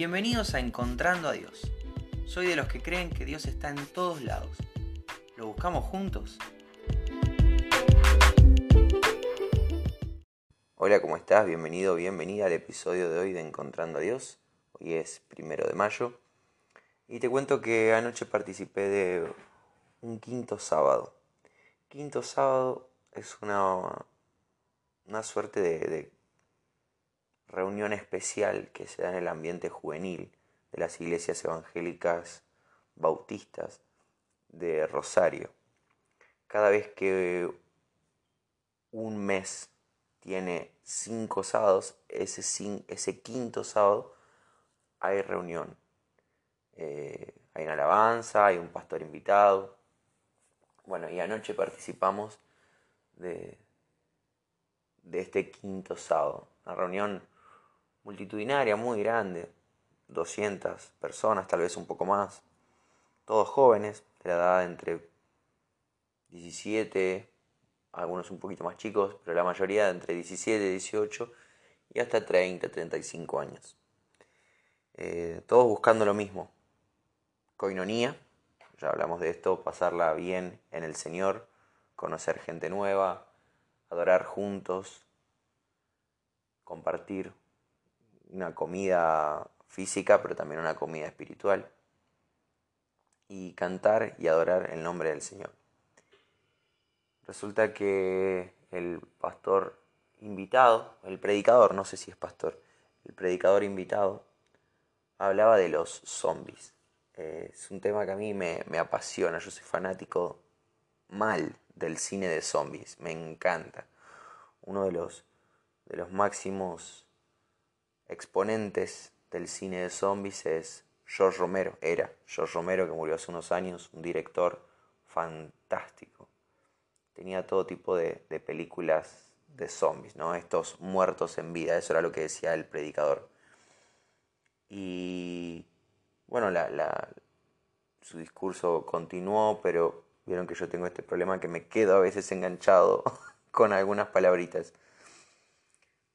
Bienvenidos a Encontrando a Dios. Soy de los que creen que Dios está en todos lados. ¿Lo buscamos juntos? Hola, ¿cómo estás? Bienvenido, bienvenida al episodio de hoy de Encontrando a Dios. Hoy es primero de mayo. Y te cuento que anoche participé de un quinto sábado. Quinto sábado es una, una suerte de, de reunión especial que se da en el ambiente juvenil de las iglesias evangélicas bautistas de Rosario. Cada vez que un mes tiene cinco sábados, ese, ese quinto sábado hay reunión. Eh, hay una alabanza, hay un pastor invitado. Bueno, y anoche participamos de, de este quinto sábado. Una reunión multitudinaria muy grande, 200 personas, tal vez un poco más, todos jóvenes, de la edad entre 17, algunos un poquito más chicos, pero la mayoría entre 17, 18 y hasta 30, 35 años. Eh, todos buscando lo mismo, coinonía, ya hablamos de esto, pasarla bien en el Señor, conocer gente nueva, adorar juntos, compartir una comida física, pero también una comida espiritual. Y cantar y adorar el nombre del Señor. Resulta que el pastor invitado, el predicador, no sé si es pastor, el predicador invitado, hablaba de los zombies. Eh, es un tema que a mí me, apasiona, yo soy fanático mal del cine de zombies, me encanta. Uno de los, de los máximos exponentes del cine de zombies es George Romero, era George Romero que murió hace unos años, un director fantástico. Tenía todo tipo de, películas de zombies, ¿no? Estos muertos en vida, eso era lo que decía el predicador. Y bueno, la, su discurso continuó, pero vieron que yo tengo este problema que me quedo a veces enganchado con algunas palabritas.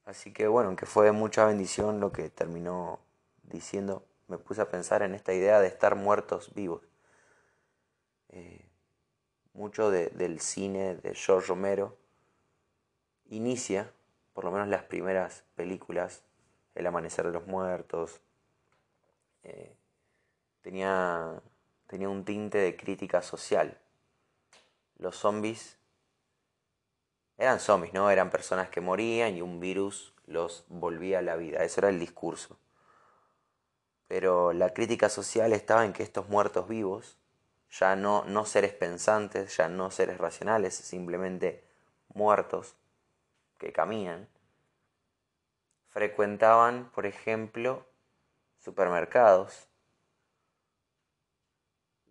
Así que bueno, aunque fue mucha bendición lo que terminó diciendo, me puse a pensar en esta idea de estar muertos vivos. Eh, mucho del cine de George Romero inicia, por lo menos las primeras películas, El Amanecer de los Muertos, eh, tenía, tenía un tinte de crítica social. Los zombies eran zombies, ¿no? Eran personas que morían y un virus los volvía a la vida. Eso era el discurso. Pero la crítica social estaba en que estos muertos vivos, ya no, no seres pensantes, ya no seres racionales, simplemente muertos que caminan, frecuentaban, por ejemplo, supermercados,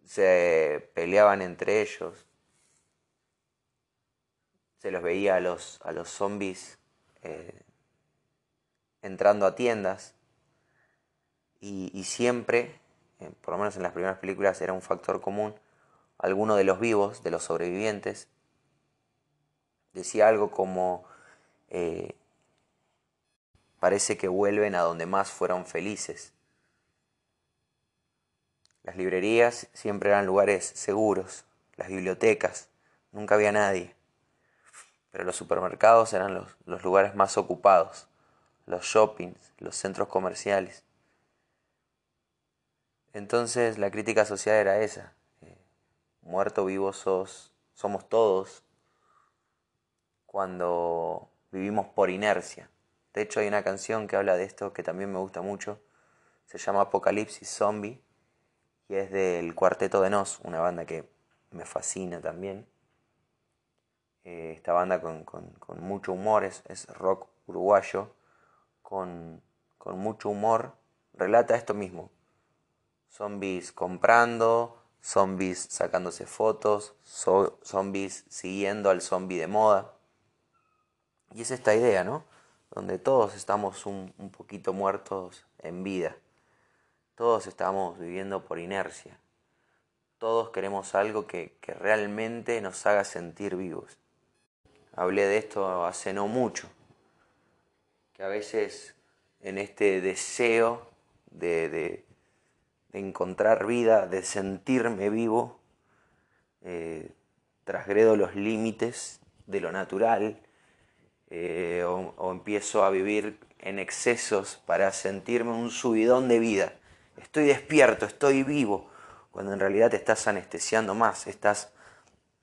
se peleaban entre ellos, se los veía a los, a los zombies eh, entrando a tiendas y, siempre, eh, por lo menos en las primeras películas era un factor común, alguno de los vivos, de los sobrevivientes, decía algo como, eh, parece que vuelven a donde más fueron felices. Las librerías siempre eran lugares seguros, las bibliotecas, nunca había nadie pero los supermercados eran los, lugares más ocupados, los shoppings, los centros comerciales. Entonces la crítica social era esa, eh, muerto vivo somos todos cuando vivimos por inercia. De hecho hay una canción que habla de esto que también me gusta mucho, se llama Apocalipsis Zombie y es del Cuarteto de Nos, una banda que me fascina también. Eh, esta banda con, mucho humor, es, rock uruguayo, con, mucho humor, relata esto mismo. Zombies comprando, zombies sacándose fotos, zombies siguiendo al zombie de moda. Y es esta idea, ¿no? Donde todos estamos un, poquito muertos en vida. Todos estamos viviendo por inercia. Todos queremos algo que realmente nos haga sentir vivos hablé de esto hace no mucho, que a veces en este deseo de, de, encontrar vida, de sentirme vivo, eh, trasgredo los límites de lo natural eh, o, empiezo a vivir en excesos para sentirme un subidón de vida. Estoy despierto, estoy vivo, cuando en realidad te estás anestesiando más, estás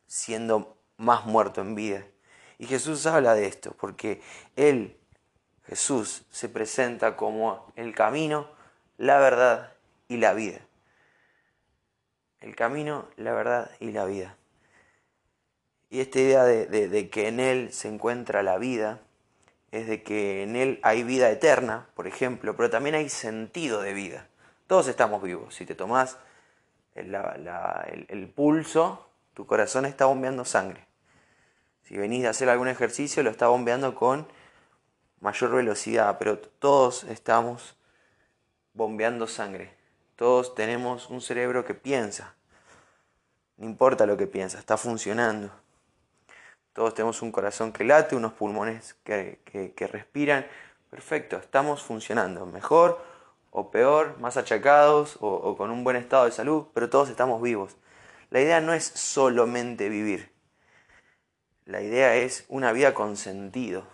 siendo más muerto en vida. Y Jesús habla de esto, porque Él, Jesús, se presenta como el camino, la verdad y la vida. El camino, la verdad y la vida. Y esta idea de, que en Él se encuentra la vida, es de que en Él hay vida eterna, por ejemplo, pero también hay sentido de vida. Todos estamos vivos. Si te tomás el, el, pulso, tu corazón está bombeando sangre. Si venís a hacer algún ejercicio, lo está bombeando con mayor velocidad, pero todos estamos bombeando sangre. Todos tenemos un cerebro que piensa. No importa lo que piensa, está funcionando. Todos tenemos un corazón que late, unos pulmones que, respiran. Perfecto, estamos funcionando. Mejor o peor, más achacados o con un buen estado de salud, pero todos estamos vivos. La idea no es solamente vivir. La idea es una vida con sentido.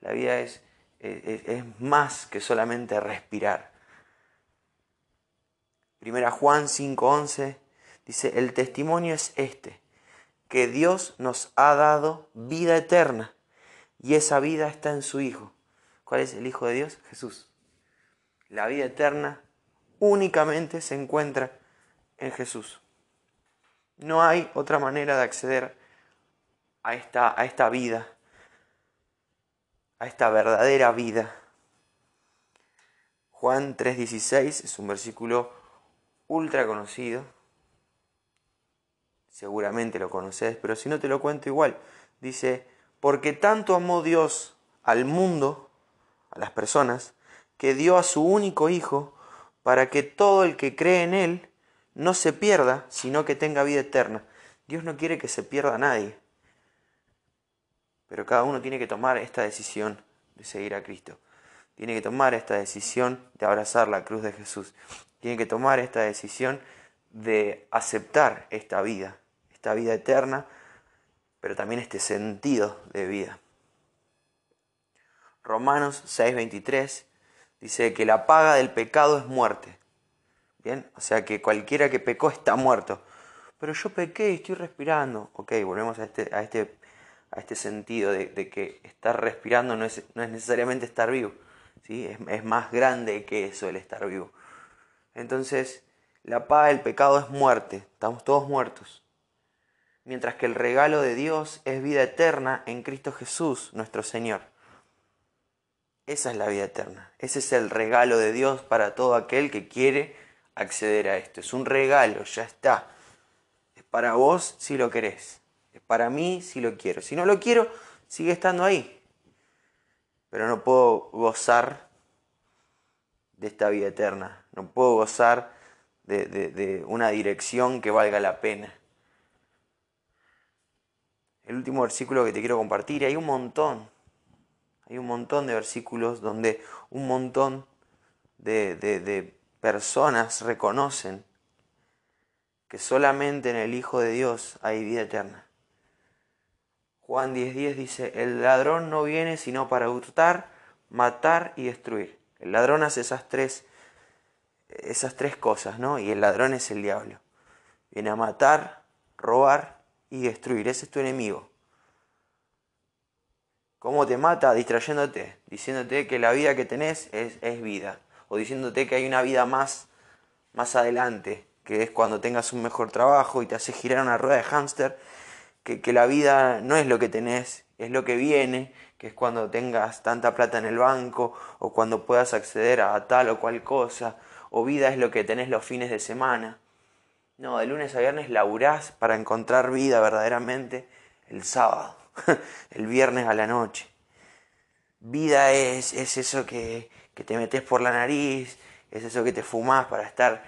La vida es, es, más que solamente respirar. Primera Juan 5:11 dice, el testimonio es este que Dios nos ha dado vida eterna y esa vida está en su Hijo. ¿Cuál es el Hijo de Dios? Jesús. La vida eterna únicamente se encuentra en Jesús. No hay otra manera de acceder a esta, a esta vida, a esta verdadera vida. Juan 3:16 es un versículo ultra conocido seguramente lo conoces, pero si no te lo cuento igual. Dice, porque tanto amó Dios al mundo, a las personas, que dio a su único Hijo, para que todo el que cree en Él no se pierda, sino que tenga vida eterna. Dios no quiere que se pierda nadie. Pero cada uno tiene que tomar esta decisión de seguir a Cristo. Tiene que tomar esta decisión de abrazar la cruz de Jesús. Tiene que tomar esta decisión de aceptar esta vida esta vida eterna, pero también este sentido de vida. Romanos 6:23 dice que la paga del pecado es muerte. Bien, o sea que cualquiera que pecó está muerto. Pero yo pequé y estoy respirando. Ok, volvemos a este, a este, a este sentido de, que estar respirando no es, no es necesariamente estar vivo. ¿sí? Es, más grande que eso el estar vivo. Entonces, la paga del pecado es muerte. Estamos todos muertos mientras que el regalo de Dios es vida eterna en Cristo Jesús, nuestro Señor. Esa es la vida eterna. Ese es el regalo de Dios para todo aquel que quiere acceder a esto. Es un regalo, ya está. Es para vos si lo querés. Para mí si lo quiero. Si no lo quiero, sigue estando ahí. Pero no puedo gozar de esta vida eterna. No puedo gozar de una dirección que valga la pena el último versículo que te quiero compartir. Hay un montón, hay un montón de versículos donde un montón de, personas reconocen que solamente en el Hijo de Dios hay vida eterna. Juan 10:10 dice, el ladrón no viene sino para hurtar, matar y destruir. El ladrón hace esas tres, esas tres cosas, ¿no? Y el ladrón es el diablo. Viene a matar, robar y destruir. Ese es tu enemigo. ¿Cómo te mata? Distrayéndote, diciéndote que la vida que tenés es, es, vida. O diciéndote que hay una vida más, más adelante, que es cuando tengas un mejor trabajo y te hace girar una rueda de hámster, que, la vida no es lo que tenés, es lo que viene, que es cuando tengas tanta plata en el banco, o cuando puedas acceder a tal o cual cosa, o vida es lo que tenés los fines de semana. No, de lunes a viernes laburás para encontrar vida verdaderamente el sábado, el viernes a la noche. Vida es, es eso que, que te metes por la nariz, es eso que te fumás para estar,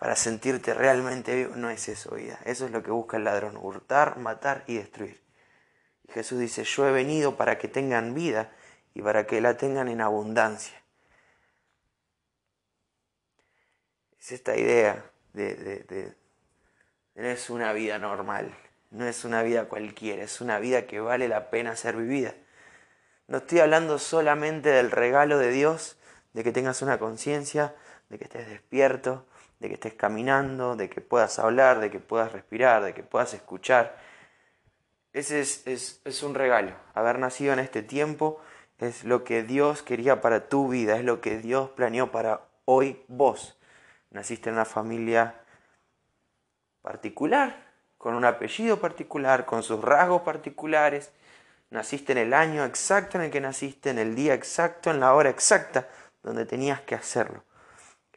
para sentirte realmente vivo. No es eso vida, eso es lo que busca el ladrón, hurtar, matar y destruir. Y Jesús dice, yo he venido para que tengan vida y para que la tengan en abundancia. es esta idea de, de, no es una vida normal, no es una vida cualquiera, es una vida que vale la pena ser vivida. No estoy hablando solamente del regalo de Dios, de que tengas una conciencia, de que estés despierto, de que estés caminando, de que puedas hablar, de que puedas respirar, de que puedas escuchar. Ese es, es, es un regalo. Haber nacido en este tiempo es lo que Dios quería para tu vida, es lo que Dios planeó para hoy vos. Naciste en una familia particular, con un apellido particular, con sus rasgos particulares. Naciste en el año exacto en el que naciste, en el día exacto, en la hora exacta donde tenías que hacerlo.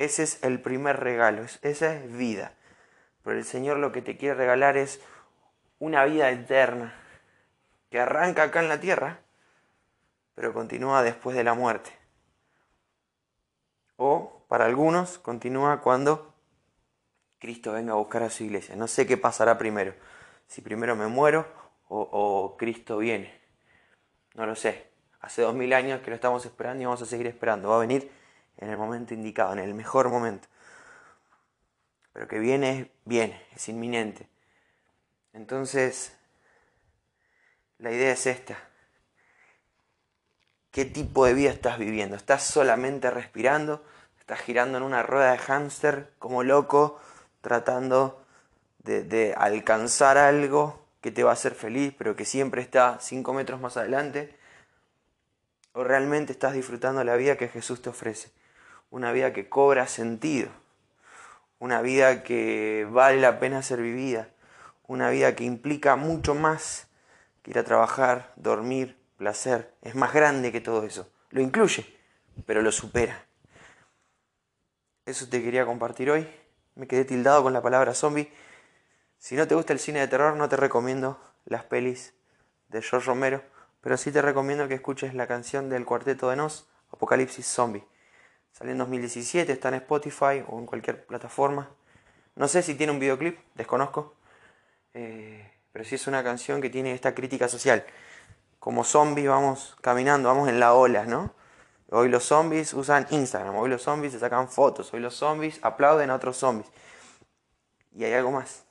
Ese es el primer regalo, esa es vida. Pero el Señor lo que te quiere regalar es una vida eterna que arranca acá en la tierra, pero continúa después de la muerte. O para algunos continúa cuando Cristo venga a buscar a su iglesia. No sé qué pasará primero, si primero me muero o, Cristo viene. No lo sé. Hace dos mil años que lo estamos esperando y vamos a seguir esperando. Va a venir en el momento indicado, en el mejor momento. Pero que viene, viene, es inminente. Entonces, la idea es esta. ¿Qué tipo de vida estás viviendo? ¿Estás solamente respirando? ¿Estás girando en una rueda de hámster como loco, tratando de, de alcanzar algo que te va a hacer feliz, pero que siempre está cinco metros más adelante? ¿O realmente estás disfrutando la vida que Jesús te ofrece? Una vida que cobra sentido, una vida que vale la pena ser vivida, una vida que implica mucho más que ir a trabajar, dormir, placer. Es más grande que todo eso. Lo incluye, pero lo supera. Eso te quería compartir hoy. Me quedé tildado con la palabra zombie. Si no te gusta el cine de terror, no te recomiendo las pelis de George Romero, pero sí te recomiendo que escuches la canción del Cuarteto de Nos, Apocalipsis Zombie. Salió en 2017, está en Spotify o en cualquier plataforma. No sé si tiene un videoclip, desconozco. Eh, pero sí es una canción que tiene esta crítica social. Como zombies vamos caminando, vamos en la ola, ¿no? Hoy los zombies usan Instagram, hoy los zombies se sacan fotos, hoy los zombies aplauden a otros zombies. Y hay algo más.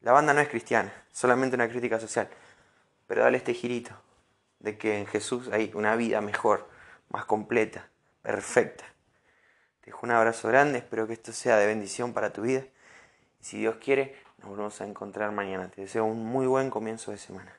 La banda no es cristiana, solamente una crítica social. Pero dale este girito de que en Jesús hay una vida mejor, más completa, perfecta. Te dejo un abrazo grande, espero que esto sea de bendición para tu vida. Y si Dios quiere, nos volvemos a encontrar mañana. Te deseo un muy buen comienzo de semana.